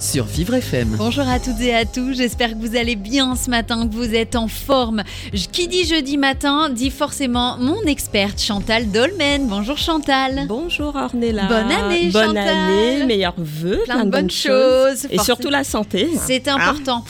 Sur Vivre FM. Bonjour à toutes et à tous, j'espère que vous allez bien ce matin, que vous êtes en forme. Qui dit jeudi matin dit forcément mon experte Chantal Dolmen. Bonjour Chantal. Bonjour Ornella. Bonne année, Bonne Chantal. année, meilleurs vœux, Plein de bonnes choses. Et surtout la santé. C'est important.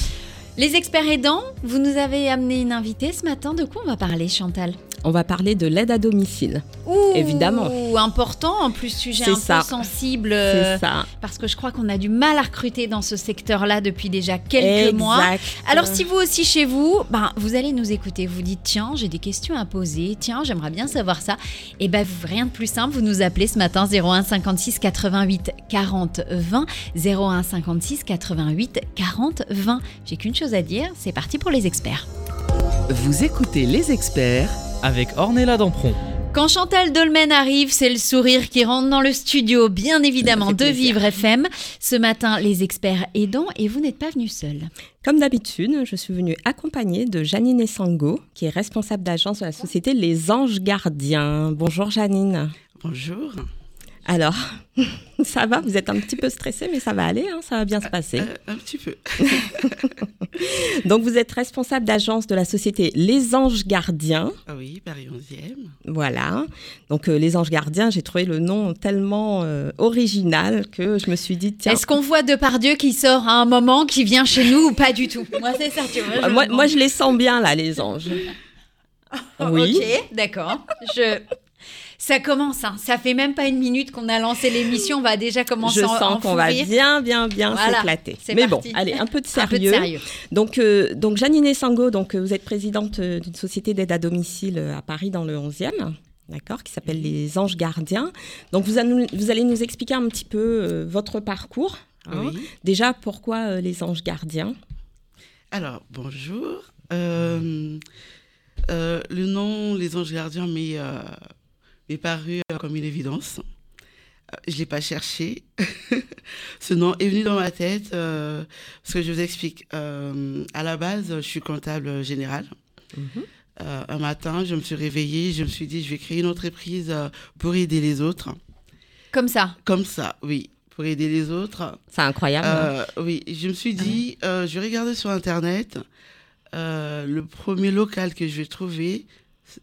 Les experts aidants, vous nous avez amené une invitée ce matin. De quoi on va parler, Chantal? On va parler de l'aide à domicile. Ouh, Évidemment. important, en plus sujet un ça. peu sensible. euh, C'est ça. Parce que je crois qu'on a du mal à recruter dans ce secteur-là depuis déjà quelques mois. Exact. Alors si vous aussi chez vous, ben, vous allez nous écouter, vous dites tiens j'ai des questions à poser, tiens j'aimerais bien savoir ça, et ben vous- rien de plus simple, vous nous appelez ce matin 01 56 88 40 20, 01 56 88 40 20. J'ai qu'une chose à dire, c'est parti pour les experts. Vous écoutez les experts Avec Ornella Dampron. Quand Chantal Dolmen arrive, c'est le sourire qui rentre dans le studio, bien évidemment, de Vivre FM. Ce matin, les experts aidants, et vous n'êtes pas venu seul. Comme d'habitude, je suis venue accompagnée de Janine Essango, qui est responsable d'agence de la société Les Anges Gardiens. Bonjour Janine. Bonjour. Alors, ça va Vous êtes un petit peu stressée, mais ça va aller, hein, ça va bien se passer. Euh, un petit peu. Donc, vous êtes responsable d'agence de la société Les Anges Gardiens. Ah oui, Paris 11e. Voilà. Donc, euh, Les Anges Gardiens, j'ai trouvé le nom tellement euh, original que je me suis dit, tiens, Est-ce qu'on voit Depardieu qui sort à un moment, qui vient chez nous ou pas du tout? Moi, c'est ça, tu vois. Euh, moi, moi, je les sens bien, là, les anges. Oui. Ok, d'accord. Je... Ça commence, hein. ça fait même pas une minute qu'on a lancé l'émission, on va déjà commencer Je à en- sens en qu'on va bien, bien, bien Voilà, s'éclater. Mais parti. bon, allez, un peu de Un peu de sérieux. Donc, euh, donc Janine Sango, donc, euh, vous êtes présidente euh, d'une société d'aide à domicile à Paris dans le 11e. D'accord, qui s'appelle les Anges Gardiens. Donc, vous, allez nous- vous allez nous expliquer un petit peu euh, votre parcours. hein. Oui. Déjà, pourquoi euh, les Anges Gardiens? Alors, bonjour. Euh, euh, le nom Les Anges Gardiens m'est euh, m'est paru euh, comme une évidence. Euh, Je ne l'ai pas cherché. Ce nom est venu dans ma tête euh, parce que je vous explique. Euh, à la base, je suis comptable général. Euh, un matin, je me suis réveillée, je me suis dit, je vais créer une entreprise pour aider les autres. Comme ça. Comme ça, oui, pour aider les autres. C'est incroyable. hein. Oui, je me suis dit, euh, je vais regarder sur Internet. le premier local que je vais trouver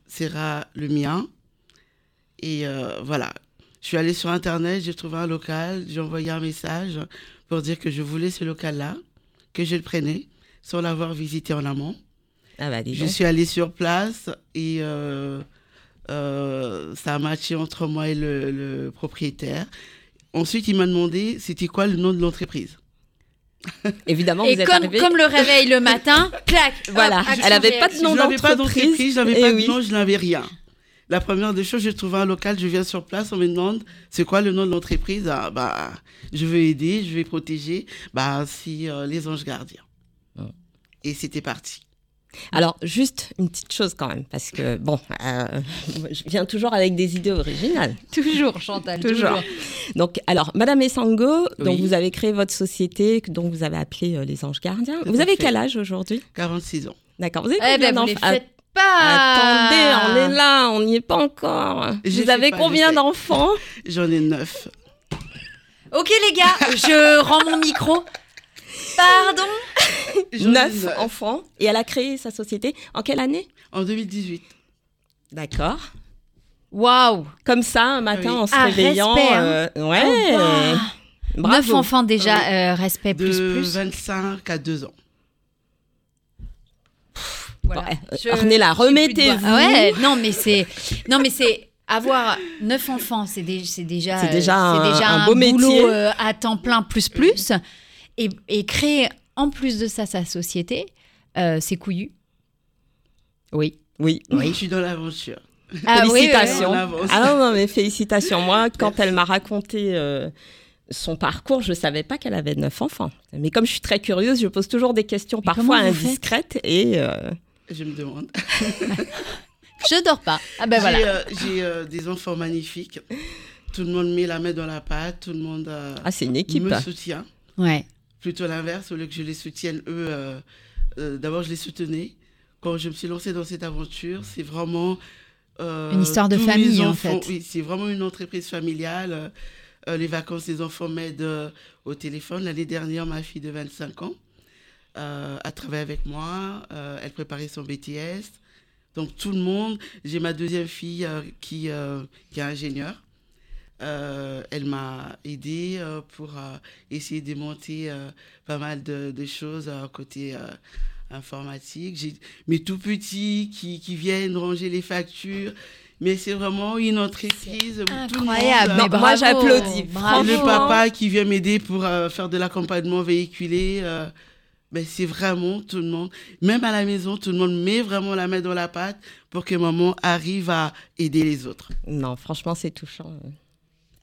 sera le mien. Et euh, voilà, je suis allée sur Internet, j'ai trouvé un local, j'ai envoyé un message pour dire que je voulais ce local-là, que je le prenais, sans l'avoir visité en amont. ah bah, Je suis allée sur place et euh, euh, ça a matché entre moi et le, le propriétaire. Ensuite, il m'a demandé c'était quoi le nom de l'entreprise. Évidemment, Et vous êtes comme, arrivé. comme le réveil le matin, clac Voilà, hop, elle avait pas de nom je n'avais pas d'entreprise. d'entreprise, je n'avais Eh pas oui. de nom, je n'avais rien. La première des choses, j'ai trouvé un local, je viens sur place, on me demande c'est quoi le nom de l'entreprise? Ah, bah, je veux aider, je vais protéger. Bah, si euh, les anges gardiens. Ah. Et c'était parti. Alors, juste une petite chose quand même, parce que, bon, euh, je viens toujours avec des idées originales. Toujours, Chantal, Toujours. toujours. Donc, alors, Madame Essango, donc Oui. vous avez créé votre société, que- dont vous avez appelé euh, les Anges Gardiens. Tout vous avez fait. quel âge aujourd'hui? 46 ans. D'accord. Vous avez Eh combien ben, vous les d'enfants faites pas. Attendez, on est là, on n'y est pas encore. Je vous avez pas, combien d'enfants J'en ai neuf. Ok les gars, je rends mon micro. Pardon Neuf enfants. Et elle a créé sa société en quelle année En 2018. D'accord. Waouh Comme ça, un matin, Oui. en se Ah, réveillant. respect, hein. euh, ouais. Oh. Bravo. Neuf enfants déjà, Oui. euh, respect De plus plus. 25 à 2 ans. Voilà. Ouais, euh, Je- Ornella, remettez-vous. ouais, non mais c'est, non mais c'est avoir neuf enfants, c'est dé- c'est déjà, C'est déjà euh, un- c'est déjà un beau boulot métier. euh, à temps plein plus plus, et, et créer en plus de ça sa société, euh, c'est couillu. Oui, oui. Je suis dans l'aventure. Ah oui, oui, oui. félicitations. Avance. Ah non, non, mais félicitations. Moi, quand elle m'a raconté euh, son parcours, je ne savais pas qu'elle avait neuf enfants. Mais comme je suis très curieuse, je pose toujours des questions Mais parfois indiscrètes et euh, Je me demande. Je dors pas. Ah ben J'ai voilà. euh, j'ai, euh, des enfants magnifiques. Tout le monde met la main dans la pâte, tout le monde euh, ah, c'est une équipe. me soutient. Ouais. Plutôt l'inverse, au lieu que je les soutienne, eux, euh, euh, d'abord je les soutenais. Quand je me suis lancée dans cette aventure, c'est vraiment... euh, Une histoire de famille, en fait. Oui, c'est vraiment une entreprise familiale. Euh, euh, les vacances, les enfants m'aident euh, au téléphone. L'année dernière, ma fille de 25 ans euh, a travaillé avec moi. Euh, elle préparait son BTS. Donc tout le monde. J'ai ma deuxième fille euh, qui, euh, qui est ingénieure. Elle m'a aidé euh, pour essayer de monter euh, pas mal de, de choses côté informatique. J'ai mes tout petits qui, qui viennent ranger les factures. Mais c'est vraiment une entreprise. où tout le monde, Incroyable. Non, moi, j'applaudis. le papa qui vient m'aider pour faire de l'accompagnement véhiculé. Ben, c'est vraiment tout le monde. Même à la maison, tout le monde met vraiment la main dans la pâte pour que maman arrive à aider les autres. Non, franchement, c'est touchant.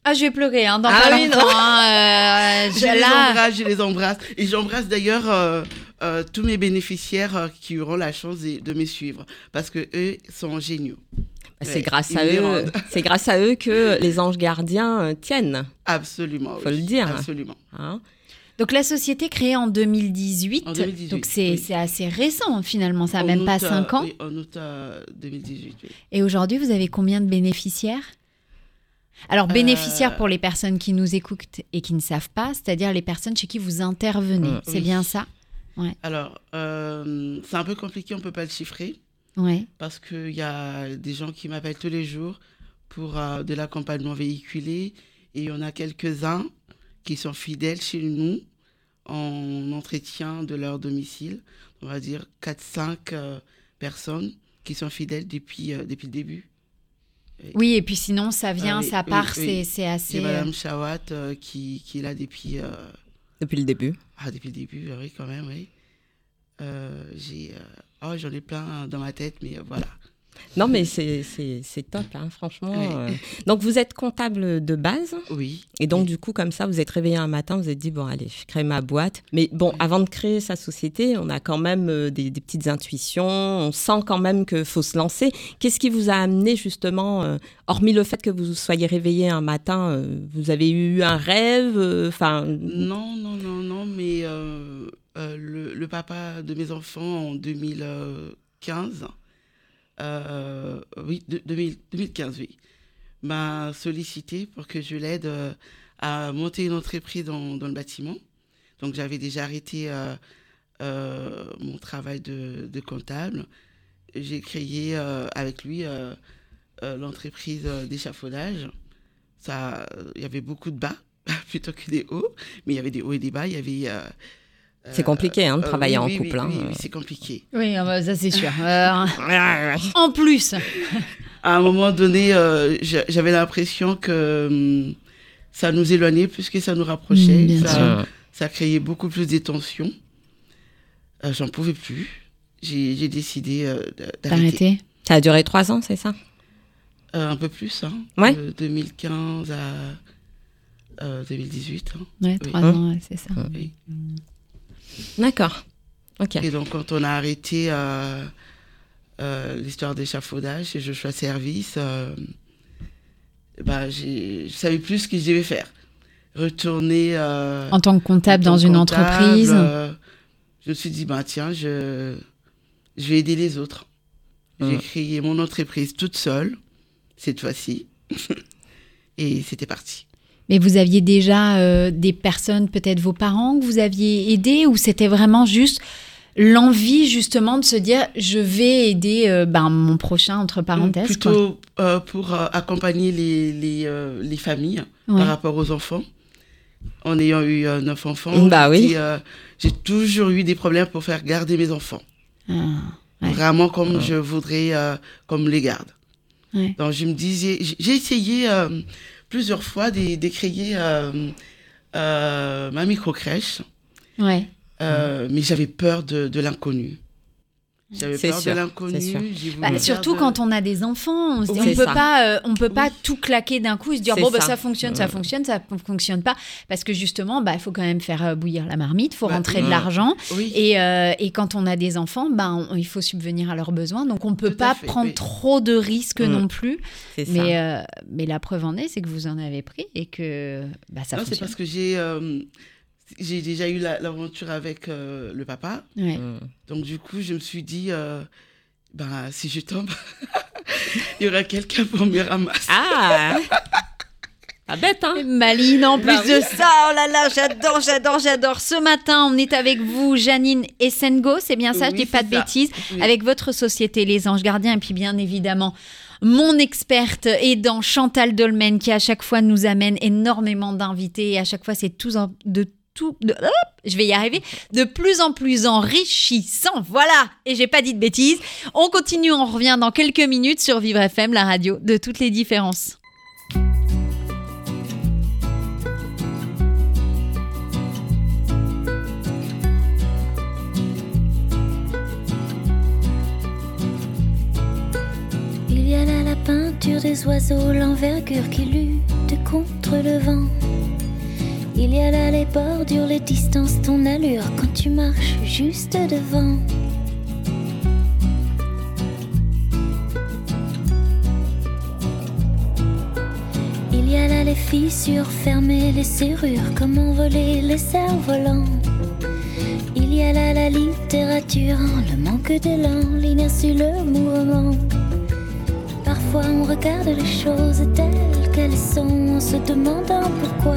Ah, je vais pleurer hein, dans Ah pas oui, longtemps. hein, euh, Je je- les là, embrasse, je les embrasse. Et j'embrasse d'ailleurs euh, euh, tous mes bénéficiaires euh, qui auront la chance de, de me suivre. Parce que eux sont géniaux. C'est Ouais, grâce à eux. C'est grâce à eux que les anges gardiens tiennent. Absolument. Faut oui. le dire. Absolument. hein. Donc la société créée en 2018. En 2018, donc c'est oui. assez récent finalement, ça n'a même pas août, euh, 5 ans. oui, en août euh, 2018. oui. Et aujourd'hui, vous avez combien de bénéficiaires? Alors, Euh, bénéficiaires pour les personnes qui nous écoutent et qui ne savent pas, c'est-à-dire les personnes chez qui vous intervenez. C'est Oui. bien ça? Alors, euh, c'est un peu compliqué, on ne peut pas le chiffrer. Ouais. parce qu'il y a des gens qui m'appellent tous les jours pour euh, de l'accompagnement véhiculé et il y en a quelques-uns qui sont fidèles chez nous en entretien de leur domicile. On va dire 4-5 euh, personnes qui sont fidèles depuis, euh, depuis le début. Oui, et puis sinon, ça vient, Ah oui, ça oui, part, oui. c'est- c'est assez. C'est Madame Chawat euh, qui, qui est là depuis, euh, Depuis le début. ah, depuis le début, oui, quand même, oui. Euh, j'ai, euh, oh, j'en ai plein dans ma tête, mais voilà. Non, mais c'est top, hein, franchement. Oui. euh. Donc, vous êtes comptable de base. Oui. Et donc, du coup, comme ça, vous êtes réveillé un matin, vous êtes dit, bon, allez, je crée ma boîte. Mais bon, avant de créer sa société, on a quand même euh, des, des petites intuitions. On sent quand même qu'il faut se lancer. Qu'est-ce qui vous a amené, justement, euh, hormis le fait que vous soyez réveillé un matin, euh, vous avez eu un rêve Enfin, Non, non, non, non, mais le, le papa de mes enfants en 2015, euh, oui, de- 2000 2015, oui, m'a sollicité pour que je l'aide euh, à monter une entreprise dans, le bâtiment. Donc j'avais déjà arrêté euh, mon travail de, de comptable. J'ai créé avec lui l'entreprise d'échafaudage. Il y avait beaucoup de bas plutôt que des hauts, mais il y avait des hauts et des bas. Il y avait. C'est euh, compliqué hein, de euh, travailler oui, en oui, couple. Oui, hein. oui, oui, c'est compliqué. Oui, ah bah, ça c'est sûr. Euh, en plus. À un moment donné, euh, j'a- j'avais l'impression que hum, ça nous éloignait plus que ça nous rapprochait. Mm, bien ça, sûr. ça créait beaucoup plus de tensions. Euh, J'en pouvais plus. J'ai décidé euh, d'arrêter. Ça a duré trois ans, c'est ça? Euh, un peu plus, hein. Ouais. De 2015 à euh, 2018. hein. Ouais, Oui. trois Hein ans, c'est ça. Oui. D'accord. Ok. Et donc, quand on a arrêté euh, euh, l'histoire d'échafaudage et je choisis service, euh, bah, j'ai- je savais plus ce que je devais faire. Retourner euh, En tant que comptable en dans une entreprise. euh, je me suis dit, bah, tiens, je, je vais aider les autres. J'ai créé mon entreprise toute seule, cette fois-ci. et c'était parti. Mais vous aviez déjà euh, des personnes, peut-être vos parents, que vous aviez aidés ou c'était vraiment juste l'envie justement de se dire je vais aider euh, ben, mon prochain entre parenthèses quoi? Plutôt euh, pour euh, accompagner les, les, euh, les familles Ouais. par rapport aux enfants. En ayant eu euh, neuf enfants, Bah oui. euh, j'ai toujours eu des problèmes pour faire garder mes enfants. Ah, Ouais. Vraiment comme je voudrais euh, comme les garde. Ouais. Donc je me disais, j'ai essayé euh, plusieurs fois de, de créer euh, euh, ma micro-crèche, ouais. euh, mais j'avais peur de, de l'inconnu. J'avais C'est peur sûr, de c'est l'inconnu. Bah, surtout de- quand on a des enfants, on se dit Oui, on peut ça. pas, euh, on peut pas Oui. tout claquer d'un coup et se dire bon bah ça. ça fonctionne, ça fonctionne, ça ne fonctionne pas, parce que justement bah il faut quand même faire euh, bouillir la marmite, faut Bah, rentrer de l'argent Oui. et, euh, et quand on a des enfants, bah on- il faut subvenir à leurs besoins, donc on peut Tout à pas fait, prendre trop de risques non plus, C'est ça. mais euh, mais la preuve en est c'est que vous en avez pris et que bah ça non, c'est fonctionne. parce que j'ai euh, j'ai déjà eu la- l'aventure avec euh, le papa. Ouais. Mm. Donc du coup, je me suis dit, euh, ben, si je tombe, il y aura quelqu'un pour me ramasser. Ah Pas bête, hein Maline, en plus Bah de ça, oh là là, j'adore, j'adore, j'adore. Ce matin, on est avec vous, Janine Essengo, c'est bien ça, je Oui, dis pas de ça. bêtises, Oui. avec votre société Les Anges Gardiens, et puis bien évidemment, mon experte aidant Chantal Dolmen, qui à chaque fois nous amène énormément d'invités, et à chaque fois, c'est tout en- de je vais y arriver, de plus en plus enrichissant. Voilà, et j'ai pas dit de bêtises. On continue, on revient dans quelques minutes sur Vivre FM, la radio de toutes les différences. Il y a là la peinture des oiseaux, l'envergure qui lutte contre le vent. Il y a là les bordures, les distances, ton allure quand tu marches juste devant. Il y a là les fissures fermées, les serrures, comment voler les cerfs-volants. Il y a là la littérature, le manque d'élan, l'inertie, le mouvement. Parfois on regarde les choses telles qu'elles sont en se demandant pourquoi.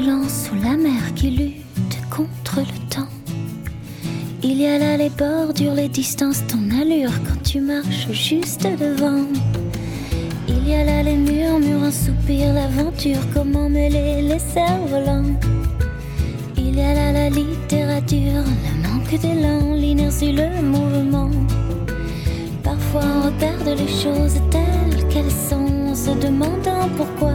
Silence sous la mer qui lutte contre le temps. Il y a là les bordures, les distances, ton allure quand tu marches juste devant. Il y a là les murmures, un soupir, l'aventure, comment mêler les cerfs-volants. Il y a là la littérature, le manque d'élan, l'inertie, le mouvement. Parfois on regarde les choses telles qu'elles sont se demandant pourquoi.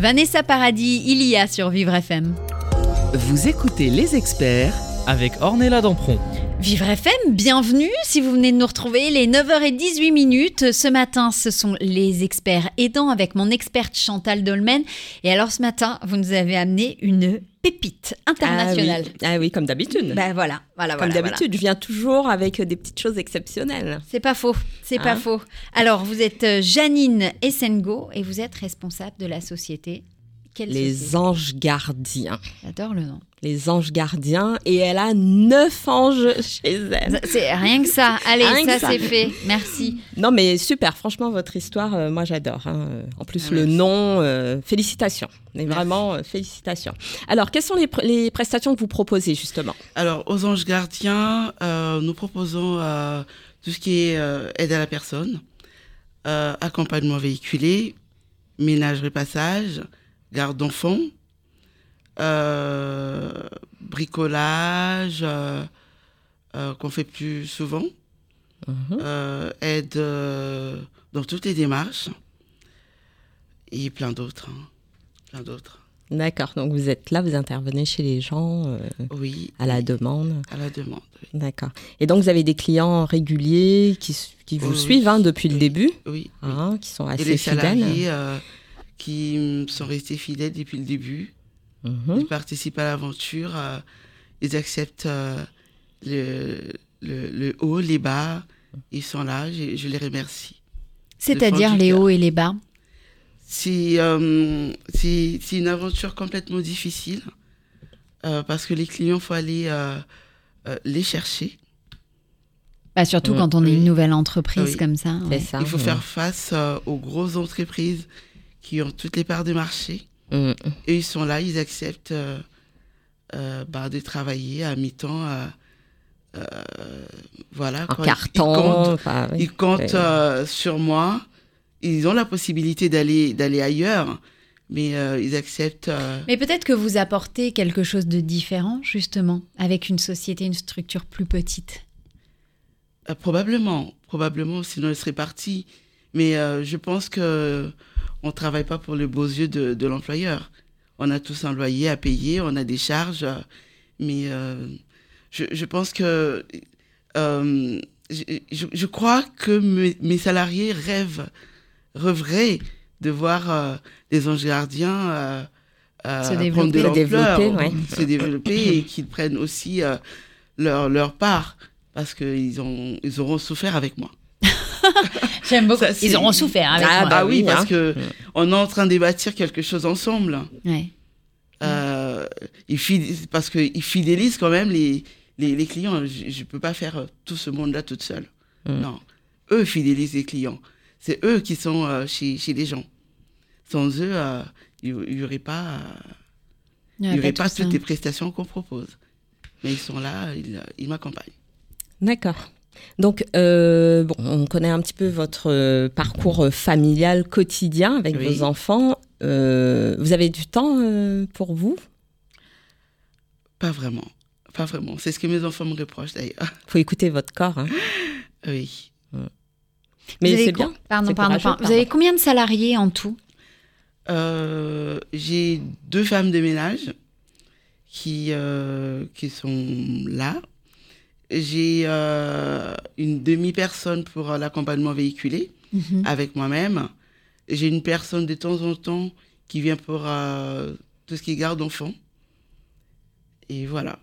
Vanessa Paradis, il y a sur Vivre FM. Vous écoutez les experts avec Ornella Dampron. Vivre FM, bienvenue si vous venez de nous retrouver, les 9h18 minutes. Ce matin, ce sont les experts aidants avec mon experte Chantal Dolmen. Et alors ce matin, vous nous avez amené une pépite internationale. Ah oui, Ah oui, comme d'habitude. Ben voilà, voilà, comme voilà, d'habitude, je viens toujours avec des petites choses exceptionnelles. C'est pas faux, c'est pas Hein faux. Alors, vous êtes euh, Janine Essengo et vous êtes responsable de la société. Quelle Les anges gardiens. J'adore le nom. Les anges gardiens. Et elle a neuf anges chez elle. C'est rien que ça. Allez, Rien que ça, ça. c'est fait. Merci. Non, mais super. Franchement, votre histoire, euh, moi, j'adore. hein. En plus, Ah, le merci. nom, euh, félicitations. Mais Merci. vraiment, euh, félicitations. Alors, quelles sont les, pr- les prestations que vous proposez, justement? Alors, aux anges gardiens, euh, nous proposons euh, tout ce qui est euh, aide à la personne, euh, accompagnement véhiculé, ménage repassage, garde d'enfants, euh, bricolage, euh, euh, qu'on fait plus souvent, Mhm. aide dans toutes les démarches, et plein d'autres. hein. Plein d'autres. D'accord. Donc vous êtes là, vous intervenez chez les gens euh, Oui. à la demande. À la demande. oui. D'accord. Et donc vous avez des clients réguliers qui, qui vous Oui, suivent hein, depuis le début, Oui. hein, qui sont Et assez fidèles. euh, qui mm, sont restés fidèles depuis le début, Mhm. ils participent à l'aventure, euh, ils acceptent euh, le, le, le haut, les bas, ils sont là, je, je les remercie. C'est-à-dire les hauts et les bas? C'est euh, c'est- c'est une aventure complètement difficile euh, parce que les clients, il faut aller euh, euh, les chercher. Bah, surtout Mm, quand on est oui. une nouvelle entreprise Oui. comme ça. C'est ouais. ça. Il faut ouais. faire face euh, aux grosses entreprises qui ont toutes les parts de marché. Mhm. Et ils sont là, ils acceptent euh, euh, bah, de travailler à mi-temps. euh, euh, voilà. En quoi. Carton. Ils comptent, enfin, oui. ils comptent, Ouais. euh, sur moi. Ils ont la possibilité d'aller d'aller ailleurs, mais euh, ils acceptent. euh, Mais peut-être que vous apportez quelque chose de différent, justement, avec une société, une structure plus petite. euh, probablement, probablement, sinon ils seraient partis. Mais euh, je pense que on travaille pas pour les beaux yeux de, de l'employeur. On a tous un loyer à payer, on a des charges, euh, mais euh, je, je pense que euh, je, crois que mes, mes salariés rêvent, rêveraient de voir euh, des anges gardiens euh, euh, Se développer. prendre de Se l'ampleur, développer, ouais. se développer et qu'ils prennent aussi euh, leur, leur part parce qu'ils ont ils auront souffert avec moi. J'aime beaucoup. Ça, Ils auront souffert avec Ah, moi. bah ah oui, oui, parce hein. que on est en train de bâtir quelque chose ensemble. Ouais. Euh, fid- parce qu'ils fidélisent quand même les, les, les clients. Je ne peux pas faire tout ce monde-là toute seule. Mm. Non. Eux fidélisent les clients. C'est eux qui sont euh, chez, chez les gens. Sans eux, euh, il n'y aurait pas, euh, il y aurait pas, tout ça. toutes les prestations qu'on propose. Mais ils sont là, ils, ils m'accompagnent. D'accord. Donc, euh, bon, on connaît un petit peu votre euh, parcours euh, familial quotidien avec Oui. vos enfants. Euh, vous avez du temps euh, pour vous? Pas vraiment. Pas vraiment. C'est ce que mes enfants me reprochent d'ailleurs. faut écouter votre corps. hein. Oui. Mais c'est bien. Pardon, pardon, pardon. Vous avez combien de salariés en tout? Euh, j'ai deux femmes de ménage qui, euh, qui sont là. J'ai euh, une demi-personne pour euh, l'accompagnement véhiculé Mhm. avec moi-même. J'ai une personne de temps en temps qui vient pour euh, tout ce qui est garde d'enfants. Et voilà.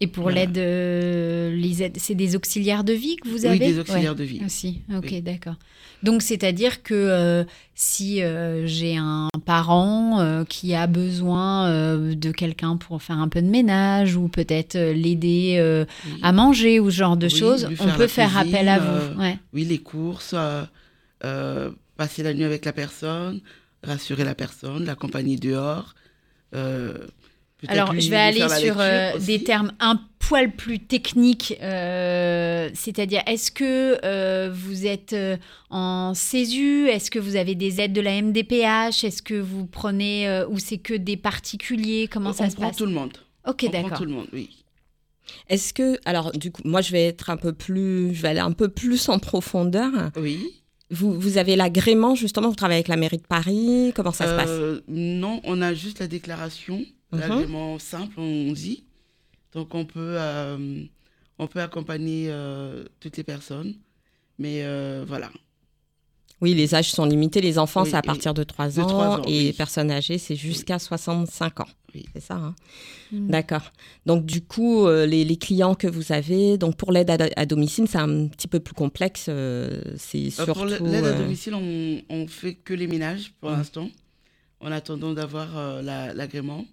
Et pour Voilà. l'aide, euh, les aides, c'est des auxiliaires de vie que vous Oui, avez des auxiliaires Ouais, de vie. Aussi, ok, Oui. d'accord. Donc, c'est-à-dire que euh, si euh, j'ai un parent qui a besoin de quelqu'un pour faire un peu de ménage ou peut-être l'aider Oui. à manger ou ce genre de Oui, choses, on peut faire cuisine, appel à vous. Ouais. Oui, les courses, passer la nuit avec la personne, rassurer la personne, l'accompagner dehors. euh, Alors, lui- je vais aller sur euh, des termes un poil plus techniques. euh, C'est-à-dire, est-ce que euh, vous êtes euh, en CESU Est-ce que vous avez des aides de la MDPH Est-ce que vous prenez euh, ou c'est que des particuliers? Comment on ça se prend passe? tout le monde. Ok, on d'accord. tout le monde, oui. Est-ce que, alors, du coup, moi, je vais être un peu plus, je vais aller un peu plus en profondeur. Oui. Vous, vous avez l'agrément, justement, vous travaillez avec la mairie de Paris. Comment ça se passe? Non, on a juste la déclaration, Mhm. l'agrément simple, on dit. Donc on peut, euh, on peut accompagner euh, toutes les personnes. Mais euh, voilà. Oui, les âges sont limités. Les enfants, Oui, c'est à partir de 3 de ans. trois ans, et oui. personnes âgées, c'est jusqu'à 65 ans. Oui. C'est ça, hein Mm. D'accord. Donc, du coup, euh, les, les clients que vous avez, donc pour l'aide à, à domicile, c'est un petit peu plus complexe. euh, c'est Euh, surtout. pour l'aide à domicile, on, on fait que les ménages pour Mhm. l'instant, en attendant d'avoir euh, la- l'agrément.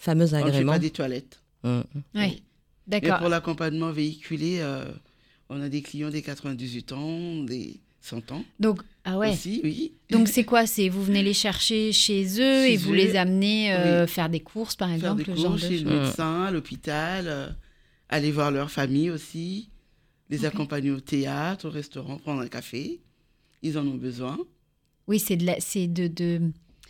Fameux on ne fait agrément. pas des toilettes. Mm. Oui, Mais d'accord. pour l'accompagnement véhiculé, euh, on a des clients des 98 ans, des 100 ans Donc, ah ouais. aussi, oui. Donc, c'est quoi? C'est vous venez les chercher chez eux Chez et vous eux. les amenez euh, Oui. faire des courses, par Faire exemple, des le genre cours de chez le médecin, à l'hôpital, euh, aller voir leur famille aussi, les accompagner au théâtre, au restaurant, prendre un café. Ils en ont besoin. Oui, c'est de, la- c'est de, de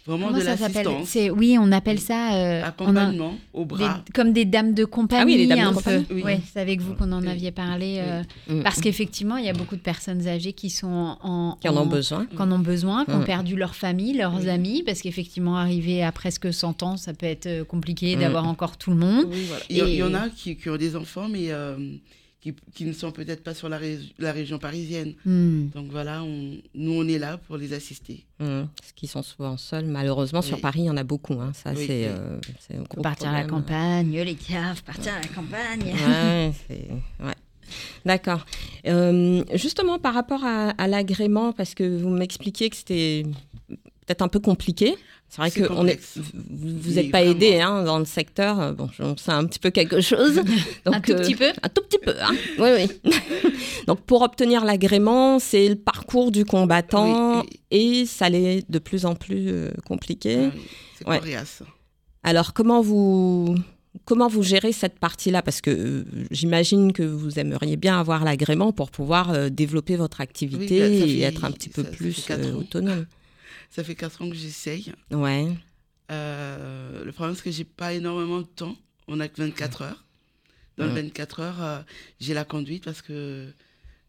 Vraiment Comment de ça s'appelle l'assistance. C'est oui, on appelle ça euh, a- Accompagnement au des- bras. comme des dames de compagnie Ah oui, les dames de un compagnie. peu. Oui. Ouais, c'est avec vous qu'on en aviez parlé euh, Mm. parce qu'effectivement, il y a beaucoup de personnes âgées qui sont en Qui en ont besoin. qui en ont besoin, qui ont Mm. perdu leur famille, leurs Oui. amis, parce qu'effectivement, arriver à presque 100 ans, ça peut être euh, compliqué Mm. d'avoir encore tout le monde. Oui, voilà. Il, y, il y en Et- a qui, qui ont des enfants, mais euh, qui, qui ne sont peut-être pas sur la, ré- la région parisienne. Hmm. Donc voilà, on- nous, on est là pour les assister. Mmh. Parce qu'ils sont souvent seuls. Malheureusement, sur. Paris, il y en a beaucoup. hein. Ça, Oui, c'est oui. euh, c'est un Faut gros partir à la campagne, les caves, partir à la campagne. Ouais, c'est- ouais. D'accord. Euh, justement, par rapport à, à l'agrément, parce que vous m'expliquiez que c'était peut-être un peu compliqué. C'est vrai que on est, complexe. vous Oui, n'êtes pas aidé hein, dans le secteur. Bon, on sait un petit peu quelque chose. Donc, un tout euh, petit peu. Un tout petit peu, hein. oui, oui. Donc, pour obtenir l'agrément, c'est le parcours du combattant Oui, oui. et ça l'est de plus en plus euh, compliqué. Ah c'est Ouais. coriace. Alors, comment vous, comment vous gérez cette partie-là? Parce que euh, j'imagine que vous aimeriez bien avoir l'agrément pour pouvoir euh, développer votre activité Oui, bah, et être un petit peu plus euh, autonome. Ça fait 4 ans que j'essaye. Ouais. Euh, le problème, c'est que j'ai pas énormément de temps. On n'a que 24 heures. Dans Ouais. les 24 heures, euh, j'ai la conduite parce que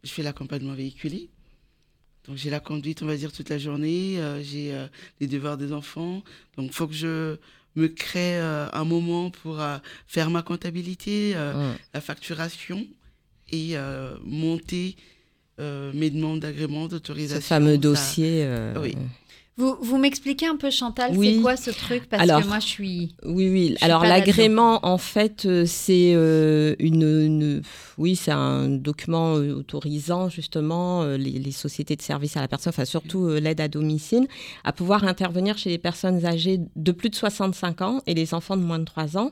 je fais l'accompagnement véhiculé. Donc j'ai la conduite, on va dire, toute la journée. euh, j'ai les devoirs des enfants. Donc il faut que je me crée un moment pour faire ma comptabilité, Ouais. la facturation et monter mes demandes d'agrément, Ce d'autorisation. fameux ça- dossier. Oui. Vous, vous m'expliquez un peu, Chantal, Oui. c'est quoi ce truc? Parce Alors, que moi, je suis. Oui, oui. Alors l'agrément, en fait, euh, c'est euh, une, une- oui, c'est un document euh, autorisant justement les, les sociétés de services à la personne, enfin surtout euh, l'aide à domicile, à pouvoir intervenir chez les personnes âgées de plus de 65 ans et les enfants de moins de 3 ans.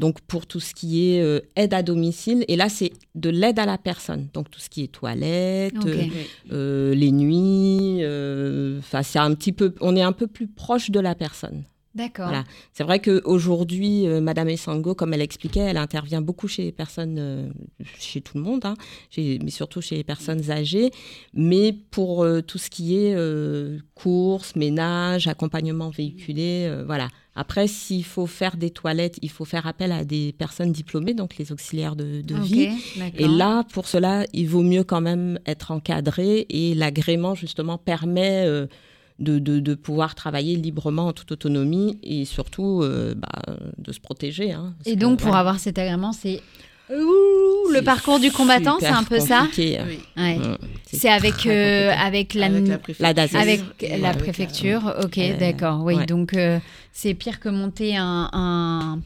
Donc pour tout ce qui est euh, aide à domicile, et là c'est de l'aide à la personne, donc tout ce qui est toilette, euh, euh, les nuits, euh, enfin c'est un petit peu, on est un peu plus proche de la personne. D'accord. Voilà. C'est vrai qu'aujourd'hui, euh, Madame Essango, comme elle expliquait, elle intervient beaucoup chez les personnes, euh, chez tout le monde, hein, chez- mais surtout chez les personnes âgées. Mais pour euh, tout ce qui est euh, courses, ménage, accompagnement véhiculé, voilà. Après, s'il faut faire des toilettes, il faut faire appel à des personnes diplômées, donc les auxiliaires de, vie. Et là, pour cela, il vaut mieux quand même être encadré et l'agrément, justement, permet de, de- de pouvoir travailler librement en toute autonomie et surtout euh, bah, de se protéger. hein, Et que, donc, pour avoir cet agrément, c'est. Ouh, le parcours du combattant, c'est un peu ça? compliqué. Oui. Ouais. Mm, C'est avec, euh, avec la. Avec la préfecture. La DASES. Avec la avec la- préfecture, ok, Euh, d'accord. Oui, ouais. donc euh, c'est pire que monter un, un,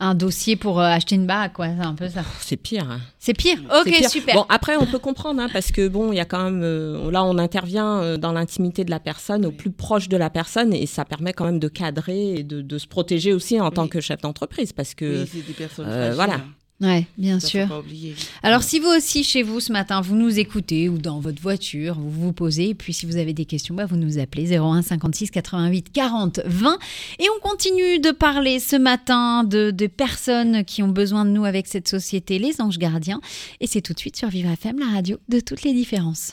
un dossier pour euh, acheter une baraque, quoi. C'est un peu ça. C'est pire. hein. C'est pire. C'est Ok, pire. super. Bon, après, on peut comprendre, hein, parce que bon, il y a quand même. euh, là, on intervient euh, dans l'intimité de la personne, au plus proche de la personne, et ça permet quand même de cadrer et de, de se protéger aussi en tant que chef d'entreprise, parce que. Oui, c'est des personnes euh, fragiles, voilà. hein. Ouais, bien Ça, sûr. pas. Alors, si vous aussi, chez vous, ce matin, vous nous écoutez ou dans votre voiture, vous vous posez, et puis si vous avez des questions, bah, vous nous appelez 01 56 88 40 20. Et on continue de parler ce matin de, de personnes qui ont besoin de nous avec cette société, les anges gardiens. Et c'est tout de suite sur Vivre FM, la radio de toutes les différences.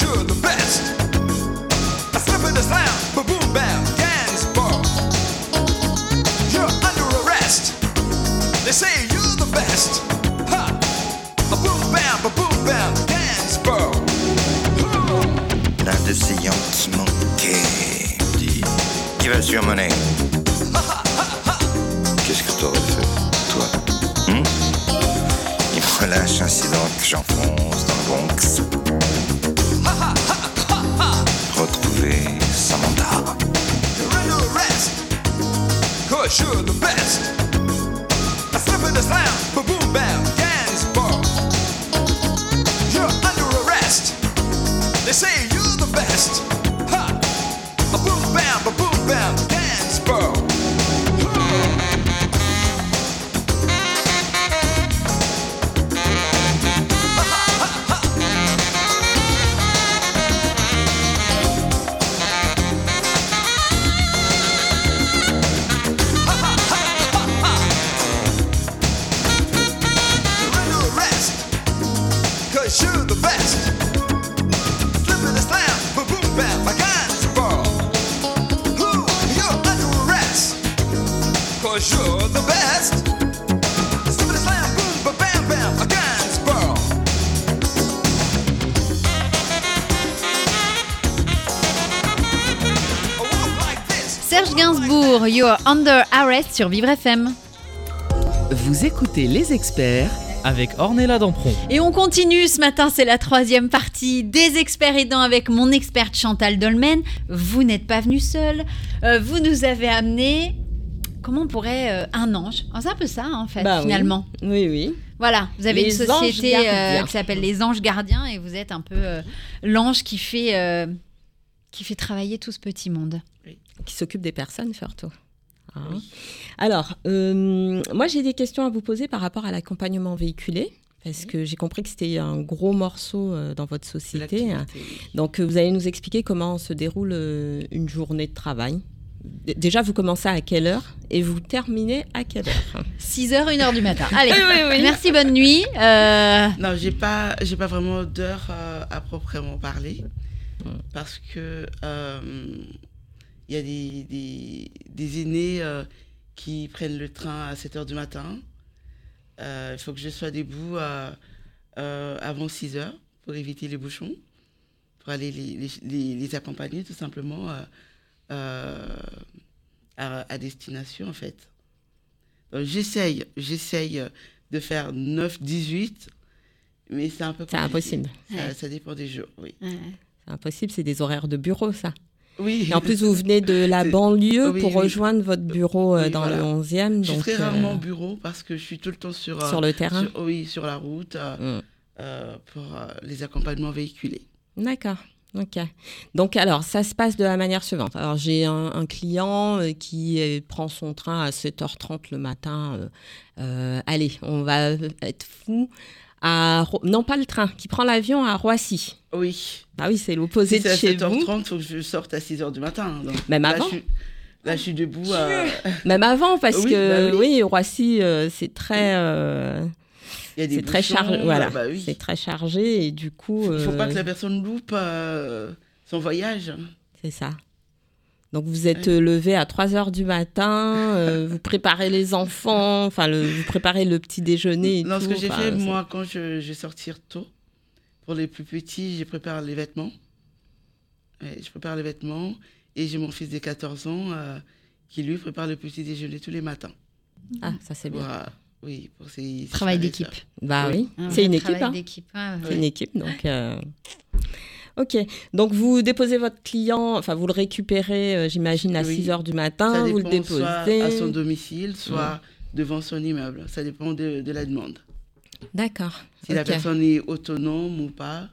you're the best. Slip a slam, ba boom bam, ball. You're under arrest. They say you're the best. Ha! A boom bam, ba boom bam, gangs ball. L'un de ces Yankees manquait dit Give us your money. Qu'est-ce que t'aurais fait, toi? Hum Il me relâche incident que j'enfonce dans le Bronx. Cause you're the best. Cause you're the best. Slam, boom, ba bam bam. Serge Gainsbourg, You're Under Arrest sur Vivre FM. Vous écoutez les experts Avec Ornella Dampron. Et on continue ce matin, c'est la troisième partie des experts aidants avec mon experte Chantal Dolmen. Vous n'êtes pas venu seul, Euh, vous nous avez amené, comment on pourrait, euh, un ange. Oh, c'est un peu ça en fait Bah finalement. Oui, oui. Voilà, vous avez Les une société euh, qui s'appelle les anges gardiens et vous êtes un peu euh, l'ange qui fait, euh, qui fait travailler tout ce petit monde. Qui s'occupe des personnes surtout. Hein. Alors, euh, moi j'ai des questions à vous poser par rapport à l'accompagnement véhiculé. Parce que j'ai compris que c'était un gros morceau dans votre société. Donc, vous allez nous expliquer comment se déroule une journée de travail. Déjà, vous commencez à quelle heure et vous terminez à quelle heure? 6h, 1h du matin. Allez, Oui, oui, oui. merci, bonne nuit. Euh, Non, j'ai pas, j'ai pas vraiment d'heure euh, à proprement parler, parce que euh, il y a des, des, des aînés euh, qui prennent le train à 7 heures du matin. Euh, Il faut que je sois debout euh, euh, avant 6 heures pour éviter les bouchons, pour aller les, les, les- les accompagner tout simplement euh, euh, à, à destination en fait. Donc, J'essaye, j'essaye de faire 9-18, mais c'est un peu C'est impossible. Ça, Ouais. ça dépend des jours, oui. C'est impossible, c'est des horaires de bureau, ça. Oui. Et en plus, vous venez de la banlieue oui, pour oui. rejoindre votre bureau euh, Oui, dans voilà. le 11e. je suis donc, très euh, rarement au bureau parce que je suis tout le temps sur, euh, sur le terrain. sur- oui, sur la route euh, Mm. euh, pour euh, les accompagnements véhiculés. D'accord. Ok. Donc alors, ça se passe de la manière suivante. Alors j'ai un, un client euh, qui euh, prend son train à 7h30 le matin. euh, euh, allez, on va être fou. À, Ro- non, pas le train, qui prend l'avion à Roissy. Oui. Ah oui, c'est l'opposé de c'est à chez 7h30, vous. il faut que je sorte à 6h du matin. hein, donc Même là, avant je suis, là, je suis debout. euh, Même avant, parce Oui, que bah oui. Roissy, c'est très, c'est très chargé. Voilà, bah oui. c'est très chargé et du coup, Il faut pas euh, que la personne loupe euh, son voyage. c'est ça. Donc vous êtes euh, levé à 3 heures du matin, euh, vous préparez les enfants, enfin vous préparez le petit déjeuner et Non, tout. ce que j'ai fait, moi, quand je, je vais sortir tôt, pour les plus petits, je prépare les vêtements. Ouais, je prépare les vêtements. Et j'ai mon fils de 14 ans euh, qui, lui, prépare le petit déjeuner tous les matins. Ah, ça c'est bien. Voilà. Oui, pour ses Travail d'équipe. Bah oui, Un c'est une équipe. hein. d'équipe, ouais. C'est une équipe, donc. euh, Ok, donc vous déposez votre client, enfin vous le récupérez, euh, j'imagine, à Oui. 6 heures du Ça matin, vous le déposez. soit à son domicile, soit devant son immeuble. Ça dépend de, de la demande. D'accord. Si la personne est autonome ou pas.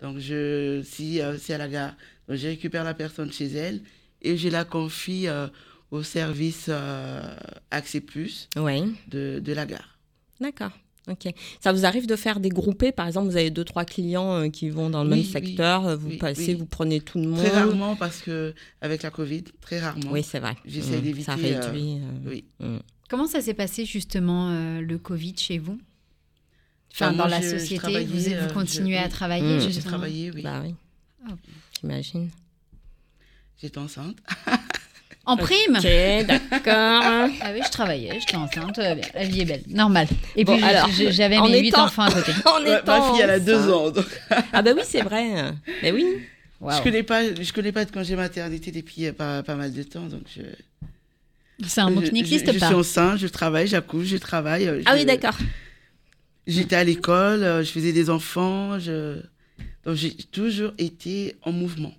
Donc, je, si euh, c'est à la gare, donc je récupère la personne chez elle et je la confie euh, au service euh, Accès Plus Ouais, de, de la gare. d'accord. Ok. Ça vous arrive de faire des groupés, par exemple, vous avez deux trois clients euh, qui vont dans le Oui, même secteur, euh, vous oui, passez, oui. vous prenez tout le monde? Très rarement, parce que avec la Covid, très rarement. Oui, c'est vrai. J'essaie Mm, d'éviter, Ça réduit. euh, Oui. mm. Comment ça s'est passé justement euh, le Covid chez vous? Enfin, Enfin, dans la société, vous, vous continuez je- à travailler Mm. J'ai travaillé, oui. Bah oui. Ah. J'imagine. J'étais enceinte. En prime Ok, d'accord. Ah oui, je travaillais, j'étais enceinte, euh, bien, la vie est belle, normal. Et Bon, puis alors, j'ai- j'avais en mes huit étant- enfants à côté. En Ouais, ma étant fille, elle a deux enceinte. ans. donc Ah bah oui, c'est vrai. Mais oui. Je connais pas, je connais pas de congé maternité depuis euh, pas, pas mal de temps, donc je. C'est un mot qui je- n'existe je, Je pas. suis enceinte, je travaille, j'accouche, je travaille. euh, Ah je- oui, d'accord. J'étais à l'école, euh, je faisais des enfants, je. Donc j'ai toujours été en mouvement.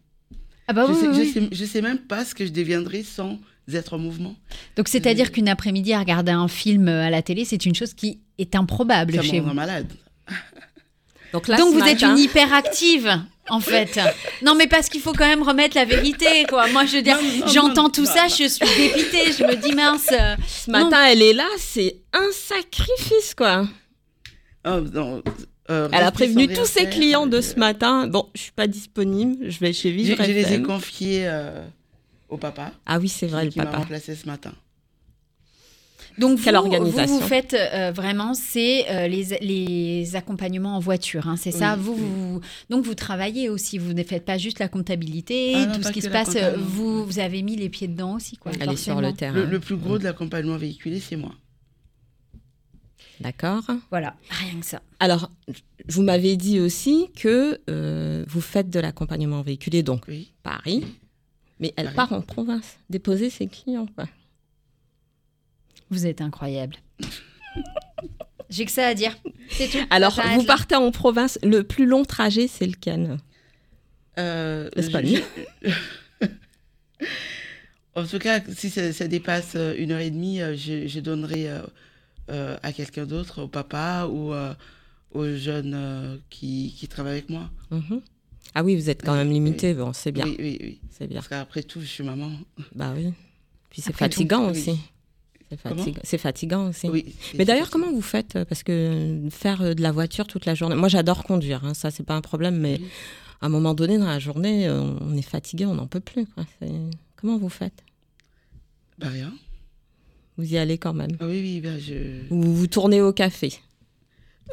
Ah bah je, oui, sais, oui, je sais- je sais même pas ce que je deviendrais sans être en mouvement. Donc c'est-à-dire qu'une après-midi à regarder un film euh, à la télé, c'est une chose qui est improbable Ça chez vous. malade. Donc là, Donc vous êtes une hyperactive, en fait. Non, mais parce qu'il faut quand même remettre la vérité, quoi. Moi, je veux dire, j'entends tout non, ça, non. je suis dépitée, je me dis mince. euh, Ce matin, elle est là, c'est un sacrifice, quoi. Oh, non, euh, Elle a prévenu tous ses clients de euh, ce matin. Bon, je suis pas disponible, je vais chez Vivre je les ai confiés euh, au papa. Ah oui, c'est vrai, qui, le qui m'a papa. remplacé ce matin. Donc Quelle vous, organisation. vous, vous faites euh, vraiment, c'est euh, les, les accompagnements en voiture, hein, c'est ça vous, oui. vous- Donc vous travaillez aussi, vous ne faites pas juste la comptabilité, Ah non, tout ce qui se passe, euh, vous, vous avez mis les pieds dedans aussi, quoi. Est sur le terrain. Le, le plus gros de l'accompagnement véhiculé, c'est moi. D'accord. Voilà, rien que ça. Alors, vous m'avez dit aussi que euh, vous faites de l'accompagnement véhiculé, donc Oui. Paris, mais elle Paris. part en province, déposer ses clients. Quoi. Vous êtes incroyable. J'ai que ça à dire. C'est tout. Alors, vous là. partez en province, le plus long trajet, c'est lequel Euh, L'Espagne. en tout cas, si ça, ça dépasse euh, une heure et demie, euh, je, je donnerai euh, à quelqu'un d'autre, au papa ou euh, aux jeunes euh, qui, qui travaillent avec moi. Mhm. Ah oui, vous êtes quand même limité, bon, c'est bien. Oui, oui, oui. C'est bien. Parce qu'après tout, je suis maman. Bah oui. Puis c'est tout, fatigant oui. aussi. C'est fatigant. C'est fatigant aussi. Oui, Mais d'ailleurs, comment vous faites Parce que faire de la voiture toute la journée, moi j'adore conduire, hein, ça c'est pas un problème, mais Oui. à un moment donné dans la journée, on est fatigué, on n'en peut plus. quoi. Comment vous faites? Bah rien. Vous y allez quand même Ah oui, oui, ben je... Ou vous tournez au café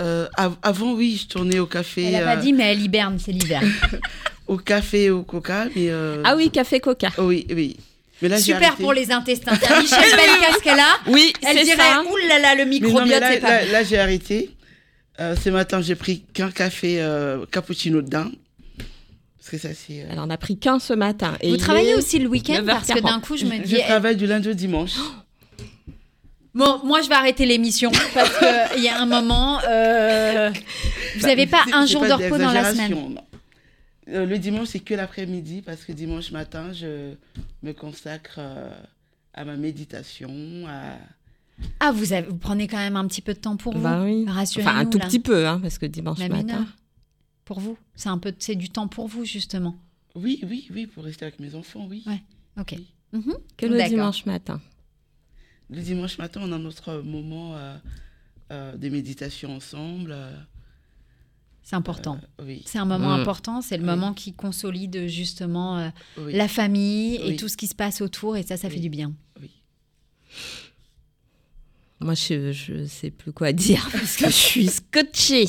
Euh, av- avant, oui, je tournais au café, Elle n'a pas euh, dit, mais elle hiberne, c'est l'hiver. au café et au coca, mais... euh, Ah oui, café coca. oh oui, oui. Mais là, Super pour les intestins. Michel Belcas qu'elle a Oui, Elle c'est dirait, ça. ouh là là, le Mais non, mais microbiote, là, c'est pas là, là, j'ai arrêté. Euh, ce matin, j'ai pris qu'un café euh, cappuccino dedans. Parce que ça, c'est... euh, Elle en a pris qu'un ce matin. Et Vous il travaillez est- aussi le week-end 9h40. parce que d'un coup, je me dis. Je travaille du lundi au dimanche. Bon, moi, je vais arrêter l'émission parce qu'il y a un moment. euh, Vous Bah, n'avez pas c'est- un jour pas de repos dans la semaine. non. Euh, le dimanche, c'est que l'après-midi, parce que dimanche matin, je me consacre euh, à ma méditation, à... Ah, vous, avez- vous prenez quand même un petit peu de temps pour vous Bah oui. Rassurez-nous. Enfin, un tout là. petit peu, hein, parce que dimanche Même une matin. heure. Pour vous C'est un peu, c'est du temps pour vous justement. Oui, oui, oui, pour rester avec mes enfants, oui. Ouais. Ok. Oui. Mhm. Que le D'accord. dimanche matin. Le dimanche matin, on a notre moment euh, euh, de méditation ensemble. euh, C'est important. euh, oui, C'est un moment Mm. important. C'est le Oui. moment qui consolide justement euh, oui, la famille et Oui. tout ce qui se passe autour et ça, ça fait du bien. oui. Moi, je, je sais plus quoi dire parce que je suis scotchée.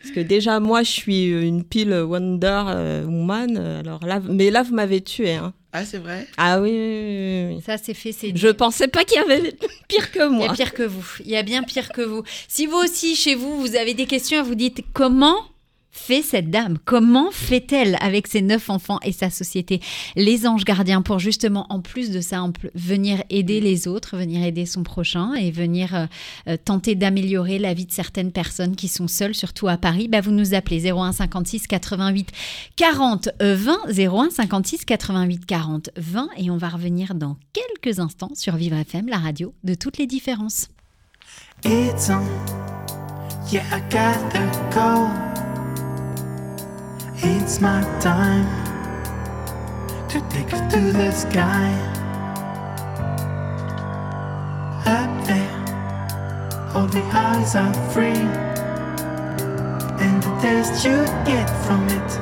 Parce que déjà, moi, je suis une pile Wonder Woman. Alors là, mais là, vous m'avez tué. Hein. Ah, c'est vrai? Ah oui, oui, oui, oui. Ça, c'est fait, c'est Je pensais pas qu'il y avait pire que Il y moi. a pire que vous. Il y a bien pire que vous. Si vous aussi, chez vous, vous avez des questions, vous dites comment fait cette dame? Comment fait-elle avec ses neuf enfants et sa société? Les anges gardiens pour justement, en plus de ça, venir aider les autres, venir aider son prochain et venir euh, euh, tenter d'améliorer la vie de certaines personnes qui sont seules, surtout à Paris. Bah, vous nous appelez 01 56 88 40 euh, 20 01 56 88 40 20 et on va revenir dans quelques instants sur Vivre FM, la radio de toutes les différences. It's my time to take us to the sky. Up there, all the eyes are free. And the taste you get from it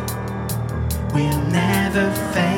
will never fade.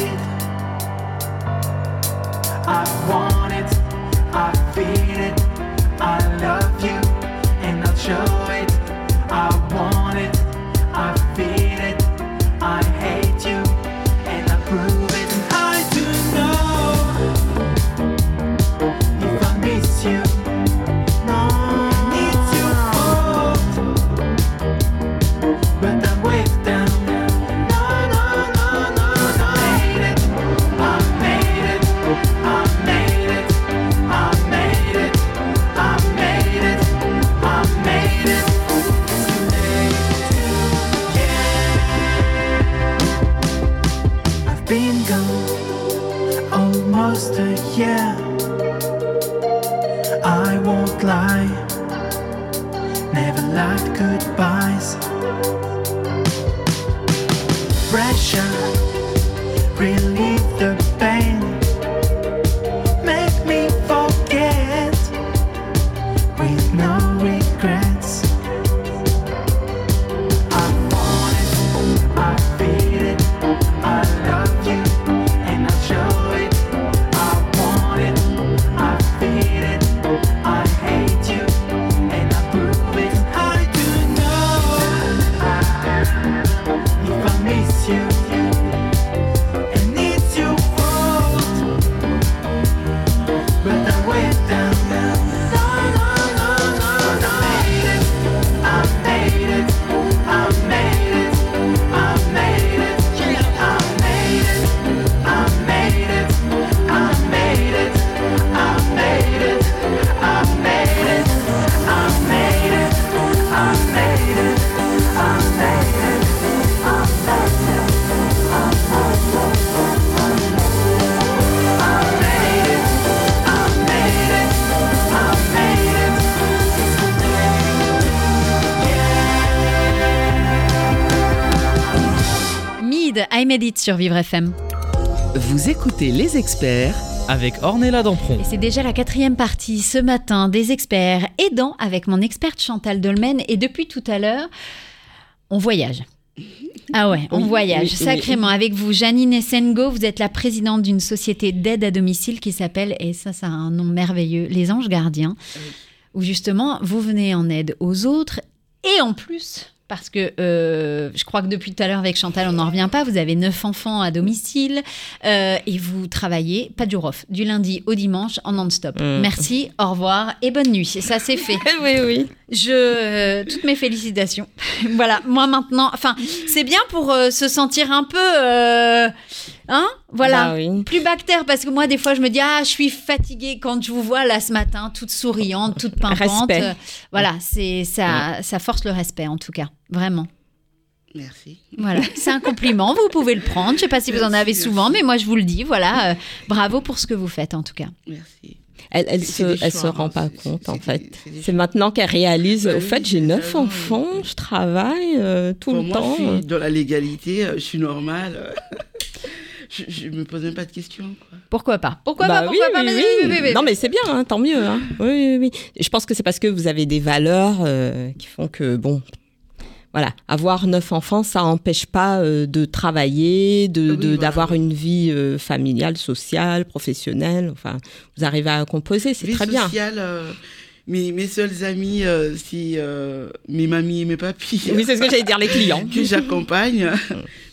It sur Vivre FM. Vous écoutez les experts Avec Ornella Dampron. Et c'est déjà la quatrième partie ce matin des experts aidants avec mon experte Chantal Dolmen. Et depuis tout à l'heure, on voyage. Ah ouais, on Oui, voyage oui, oui. sacrément avec vous. Janine Essengo, vous êtes la présidente d'une société d'aide à domicile qui s'appelle, et ça, ça a un nom merveilleux, Les Anges Gardiens, où justement, vous venez en aide aux autres et en plus. Parce que euh, je crois que depuis tout à l'heure avec Chantal, on n'en revient pas. Vous avez neuf enfants à domicile euh, et vous travaillez pas de jour off, du lundi au dimanche en non-stop. Mm. Merci, au revoir et bonne nuit. Ça c'est fait. oui, oui. Je euh, toutes mes félicitations. voilà, moi maintenant, enfin c'est bien pour se sentir un peu, hein, voilà, Bah oui. plus bactère parce que moi des fois je me dis ah je suis fatiguée quand je vous vois là ce matin toute souriante, toute pimpante. Respect. Euh, voilà, c'est ça, ça force le respect en tout cas, vraiment. Merci. Voilà, c'est un compliment, vous pouvez le prendre. Je sais pas si vous en Merci, avez souvent, mais moi je vous le dis. Voilà, euh, bravo pour ce que vous faites en tout cas. Merci. Elle, elle se, elle choix, se hein, rend pas c'est- compte, en fait. c'est maintenant qu'elle réalise, Bah au oui, fait, j'ai neuf ça, enfants, oui. je travaille euh, tout Pour le moi, temps. je suis dans la légalité, je suis normale. je, je me pose même pas de questions. Quoi. Pourquoi pas? Pourquoi Bah pas oui, Pourquoi pas oui, Vas-y, oui. oui, oui, oui. Non, mais c'est bien, hein, tant mieux. hein. Oui, oui, oui. Je pense que c'est parce que vous avez des valeurs euh, qui font que, bon, voilà, avoir neuf enfants, ça n'empêche pas euh, de travailler, de, oui, de- voilà. d'avoir une vie euh, familiale, sociale, professionnelle. Enfin, vous arrivez à composer, c'est Vie très bien. sociale, euh, mes, mes seuls amis, euh, c'est euh, mes mamies et mes papis. Oui, c'est ce que j'allais dire, les clients. que j'accompagne.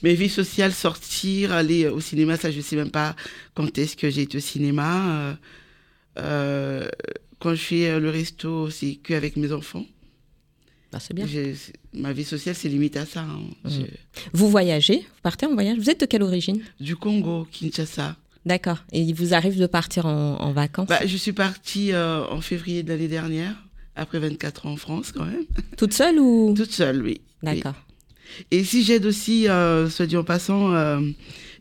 Mes vies sociales, sortir, aller au cinéma, ça, je sais même pas quand est-ce que j'ai été au cinéma. Euh, euh, quand je fais le resto, c'est que avec mes enfants. Bah, c'est bien. Ma vie sociale, c'est limité à ça. hein. Je- Vous voyagez, vous partez en voyage? Vous êtes de quelle origine? Du Congo, Kinshasa. D'accord. Et il vous arrive de partir en, en vacances Bah, je suis partie euh, en février de l'année dernière, après 24 ans en France quand même. Toute seule ou Toute seule, oui. D'accord. Et si j'aide aussi, euh, soit dit en passant, euh,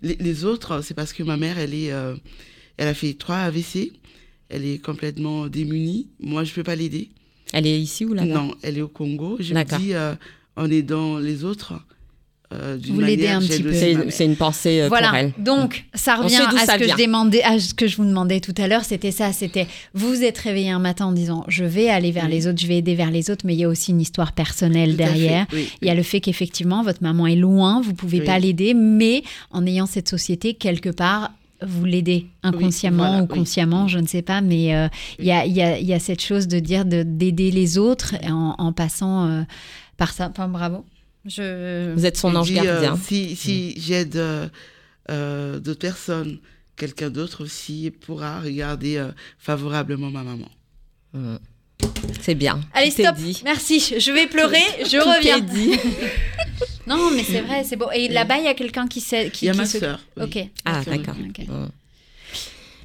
les, les autres, c'est parce que ma mère, elle, est, euh, elle a fait trois AVC. Elle est complètement démunie. Moi, je ne peux pas l'aider. Elle est ici ou là-bas? Non, elle est au Congo. Je me dis, en aidant les autres, euh, Vous l'aidez manière, un petit peu. C'est une pensée euh, pour Voilà. elle. Donc, ça revient à ça ce que vient. je demandais, à ce que je vous demandais tout à l'heure. C'était ça. C'était vous vous êtes réveillé un matin en disant je vais aller vers Oui. les autres, je vais aider vers les autres, mais il y a aussi une histoire personnelle Tout à fait, derrière. oui. Il y a le fait qu'effectivement votre maman est loin, vous pouvez Oui. pas l'aider, mais en ayant cette société quelque part. Vous l'aidez inconsciemment voilà, ou oui. consciemment, je ne sais pas, mais euh, il y, a, il y, a, il y a cette chose de dire de- d'aider les autres en, en passant euh, par ça. Enfin, bravo. Je... Vous êtes son ange euh, gardien. si si j'aide euh, euh, d'autres personnes, quelqu'un d'autre aussi pourra regarder euh, favorablement ma maman. Mm. C'est bien. Allez, Tout stop. dit. Merci. Je vais pleurer. Je Tout reviens. dit. Non, mais c'est vrai, c'est beau. Et là-bas, il y a quelqu'un qui sait. Qui, Il y a qui ma se- sœur. oui. Ok. Ah, d'accord. Mm.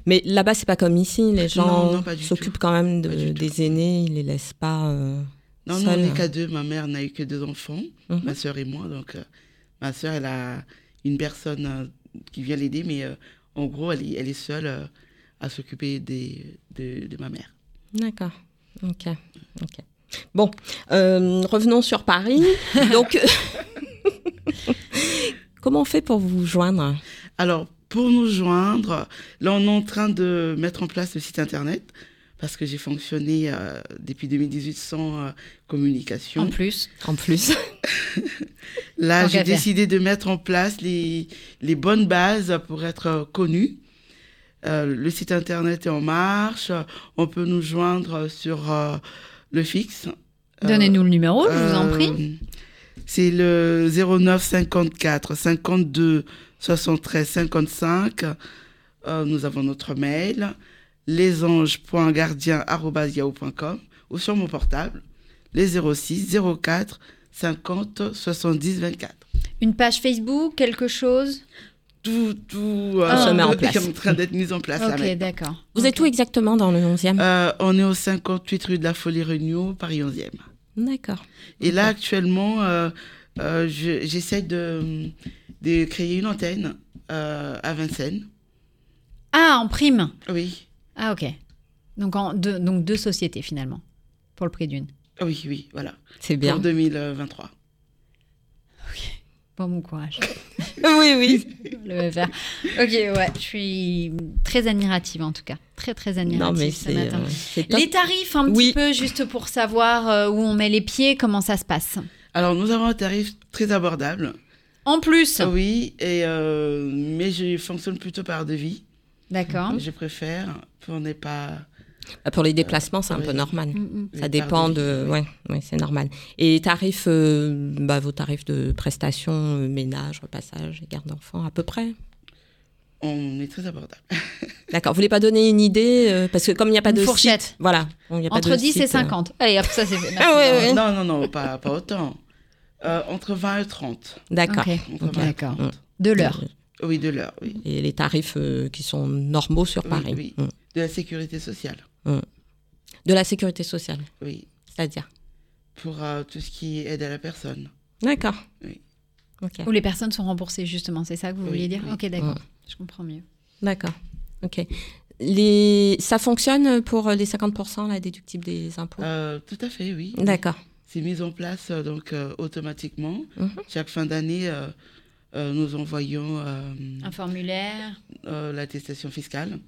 Mais là-bas, c'est pas comme ici. Les gens s'occupent quand même de- des aînés. Ils les laissent pas. Non, non, on n'est qu'à deux. Ma mère n'a eu que deux enfants, Mhm. ma sœur et moi. Donc, euh, ma sœur, elle a une personne euh, qui vient l'aider, mais euh, en gros, elle est, elle est seule à s'occuper des- de, de ma mère. D'accord. Ok. Ok. Bon, revenons sur Paris. Donc, comment on fait pour vous joindre? Alors, pour nous joindre, là, on est en train de mettre en place le site internet parce que j'ai fonctionné euh, depuis 2018 sans euh, communication. En plus. En plus, Là, j'ai décidé de mettre en place les, les bonnes bases pour être euh, connu. Euh, le site internet est en marche. On peut nous joindre sur le fixe. Donnez-nous le numéro, je vous en prie. C'est le 09 54 52 73 55. Euh, nous avons notre mail lesanges.gardien.yahoo.com ou sur mon portable les 06 04 50 70 24. Une page Facebook, quelque chose? Tout, tout euh, Ah, en est place. en train d'être mis en place. Ok, d'accord. vous êtes où exactement dans le 11e Euh, on est au 58 rue de la Folie Regnault, Paris 11e. D'accord. Et là, actuellement, euh, euh, je- j'essaie de, de créer une antenne euh, à Vincennes. Ah, en prime. Oui, Ah, ok. Donc, en deux, donc deux sociétés finalement, pour le prix d'une. oui, oui, voilà. C'est bien. Pour 2023. Bon, bon courage. Oui, oui. le faire. Ok, ouais, je suis très admirative en tout cas. Très, très admirative Non, mais ce matin. euh. Les tarifs, un Oui. petit peu, juste pour savoir euh, où on met les pieds, comment ça se passe. Alors, nous avons un tarif très abordable. En plus, Oui, et, euh, mais je fonctionne plutôt par devis. D'accord. Je préfère pour ne pas. Bah, Pour les déplacements, c'est un oui. peu normal. Mm, mm. Ça Oui, dépend de. devis, Ouais, ouais, c'est normal. Et tarifs, euh, bah, vos tarifs de prestations, euh, ménage, repassage et garde d'enfants, à peu près? On est très abordable. D'accord. Vous voulez pas donner une idée euh, Parce que comme il n'y a pas Une de fourchette. site, voilà. Bon, il y a pas Entre de 10 et site, euh, 50. Allez, hop, ça c'est fait. Ah ouais, ouais. Non, non, non, pas, pas autant. Euh, entre 20 et 30. D'accord. Ok, Entre Ok. 20 et d'accord. 30. De l'heure. Oui, de l'heure, oui. Et les tarifs euh, qui sont normaux sur Oui, Paris. oui. Mm. De la sécurité sociale. De la sécurité sociale, Oui. c'est-à-dire Pour euh, tout ce qui aide à la personne. D'accord. Oui. Ok. Où les personnes sont remboursées, justement, c'est ça que vous Oui, vouliez dire oui. Ok, d'accord. Mm. Je comprends mieux. D'accord. Ok. Les... Ça fonctionne pour les 50% là, déductibles des impôts? Euh, tout à fait, oui. D'accord. C'est mis en place donc euh, automatiquement. Mhm. Chaque fin d'année, euh, nous envoyons euh, Un formulaire. euh, l'attestation fiscale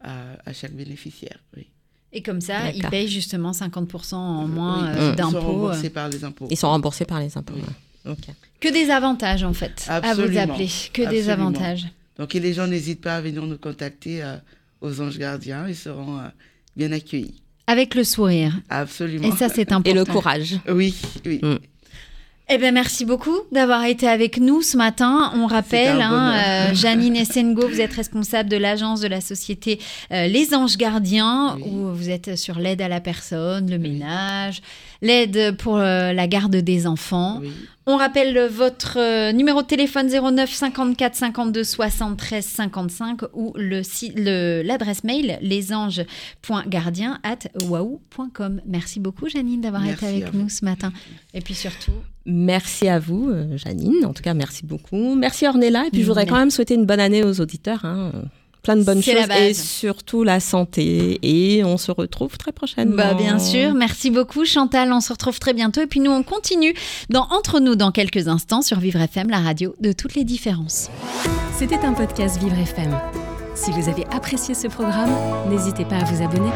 à, à chaque bénéficiaire. Oui. Et comme ça, ils payent justement 50% en moins Oui, euh, Ils sont d'impôts. remboursés par les impôts. Ils sont remboursés par les impôts. Oui. Que des avantages en fait à vous appeler. Que des avantages. Donc, et les gens n'hésitent pas à venir nous contacter euh, aux anges gardiens. Ils seront euh, bien accueillis. Avec le sourire. Absolument. Et ça, c'est important. Et le courage. Oui, oui. Mm. Eh bien, merci beaucoup d'avoir été avec nous ce matin. On rappelle, hein, euh, Janine Essengo, vous êtes responsable de l'agence de la société euh, Les Anges Gardiens, Oui. où vous êtes sur l'aide à la personne, le ménage, l'aide pour euh, la garde des enfants. oui. On rappelle votre numéro de téléphone 09 54 52 73 55 ou le si- le- l'adresse mail lesanges.gardien at. Merci beaucoup, Janine, d'avoir été avec nous ce matin. Et puis surtout, Merci à vous, euh, Janine. En tout cas, merci beaucoup. Merci Ornella. Et puis, je voudrais quand même souhaiter une bonne année aux auditeurs. hein. Plein de bonnes choses et surtout la santé. Et on se retrouve très prochainement. Bah bien sûr, merci beaucoup Chantal, on se retrouve très bientôt et puis nous on continue dans Entre nous dans quelques instants sur Vivre FM, la radio de toutes les différences. C'était un podcast Vivre FM. Si vous avez apprécié ce programme, n'hésitez pas à vous abonner.